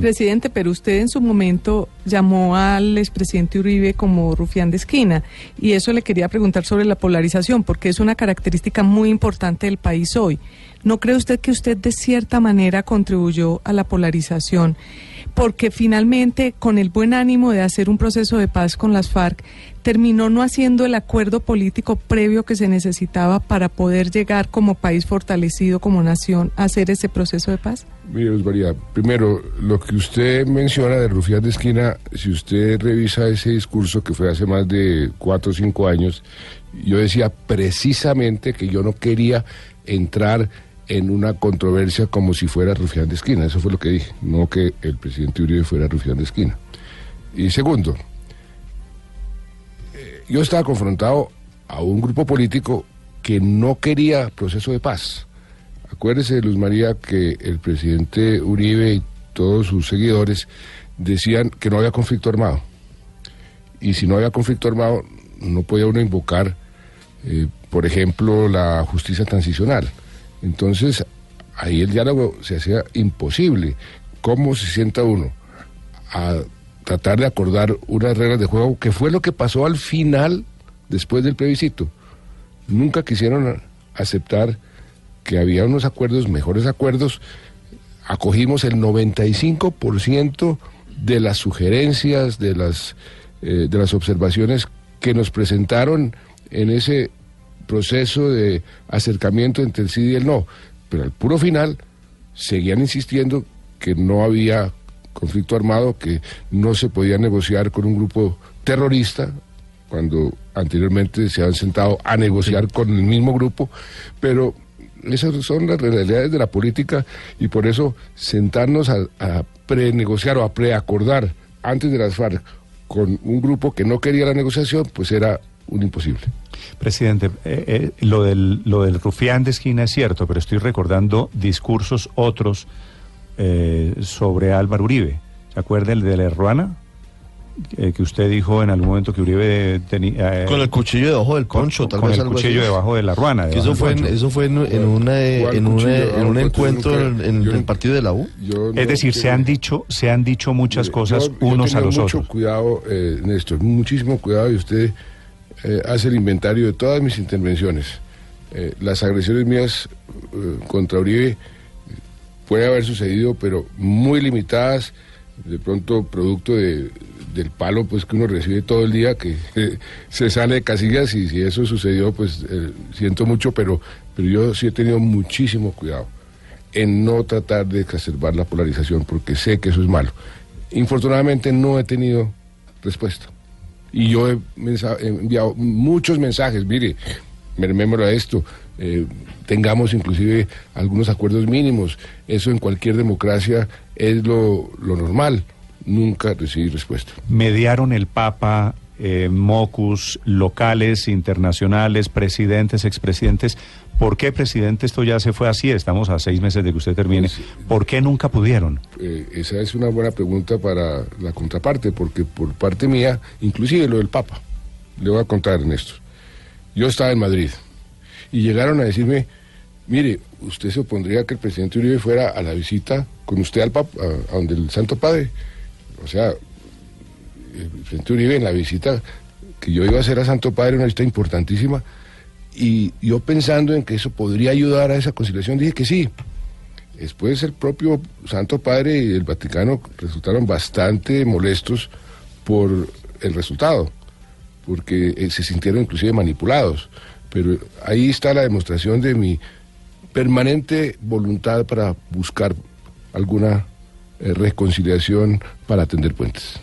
Presidente, pero usted en su momento llamó al expresidente Uribe como rufián de esquina y eso le quería preguntar sobre la polarización, porque es una característica muy importante del país hoy. ¿No cree usted que usted de cierta manera contribuyó a la polarización? Porque finalmente, con el buen ánimo de hacer un proceso de paz con las FARC, terminó no haciendo el acuerdo político previo que se necesitaba para poder llegar como país fortalecido, como nación, a hacer ese proceso de paz? Mire, María, primero, lo que usted menciona de Rufián de Esquina, si usted revisa ese discurso que fue hace más de cuatro o cinco años, yo decía precisamente que yo no quería entrar en una controversia como si fuera Rufián de Esquina. Eso fue lo que dije, no que el presidente Uribe fuera Rufián de Esquina. Y segundo, eh, yo estaba confrontado a un grupo político que no quería proceso de paz. Acuérdese, Luz María, que el presidente Uribe y todos sus seguidores decían que no había conflicto armado. Y si no había conflicto armado, no podía uno invocar, eh, por ejemplo, la justicia transicional. Entonces, ahí el diálogo se hacía imposible. ¿Cómo se sienta uno a tratar de acordar unas reglas de juego, que fue lo que pasó al final, después del plebiscito? Nunca quisieron aceptar que había unos acuerdos, mejores acuerdos. Acogimos el 95% de las sugerencias, de las, eh, de las observaciones que nos presentaron en ese proceso de acercamiento entre el sí y el no, pero al puro final seguían insistiendo que no había conflicto armado, que no se podía negociar con un grupo terrorista, cuando anteriormente se han sentado a negociar con el mismo grupo, pero esas son las realidades de la política y por eso sentarnos a, a prenegociar o a preacordar antes de las FARC con un grupo que no quería la negociación, pues era un imposible. Presidente, eh, eh, lo, del, lo del rufián de esquina es cierto, pero estoy recordando discursos otros eh, sobre Álvaro Uribe. ¿Se acuerda el de la Ruana? que usted dijo en algún momento que Uribe tenía... con el cuchillo debajo del concho, tal con vez el cuchillo debajo de la ruana. eso fue, en, eso fue en, una, en, un encuentro en, el partido de la U. es decir, se han dicho se han dicho muchas cosas unos a los mucho otros. cuidado, eh, Néstor, muchísimo cuidado y usted eh, hace el inventario de todas mis intervenciones. Eh, las agresiones mías eh, contra Uribe puede haber sucedido, pero muy limitadas, de pronto producto de, del palo pues que uno recibe todo el día, que se sale de casillas y si eso sucedió, pues siento mucho, pero, pero yo sí he tenido muchísimo cuidado en no tratar de exacerbar la polarización, porque sé que eso es malo. Infortunadamente no he tenido respuesta. Y yo he, enviado muchos mensajes, mire, mermémoslo a esto, eh, tengamos inclusive algunos acuerdos mínimos, eso en cualquier democracia es lo, normal, nunca recibí respuesta. Mediaron el Papa, eh, MOCUS, locales, internacionales, presidentes, expresidentes. ¿Por qué, presidente, esto ya se fue así? Estamos a seis meses de que usted termine. Pues, ¿Por qué nunca pudieron? Eh, esa es una buena pregunta para la contraparte, porque por parte mía, inclusive lo del Papa, le voy a contar, Ernesto. Yo estaba en Madrid y llegaron a decirme, mire, usted se opondría que el presidente Uribe fuera a la visita con usted al Papa, a, donde el Santo Padre. O sea, presidente Uribe en la visita que yo iba a hacer a Santo Padre, una visita importantísima, y yo pensando en que eso podría ayudar a esa conciliación, dije que sí. Después el propio Santo Padre y el Vaticano resultaron bastante molestos por el resultado, porque eh, se sintieron inclusive manipulados. Pero ahí está la demostración de mi permanente voluntad para buscar alguna eh, reconciliación para atender puentes.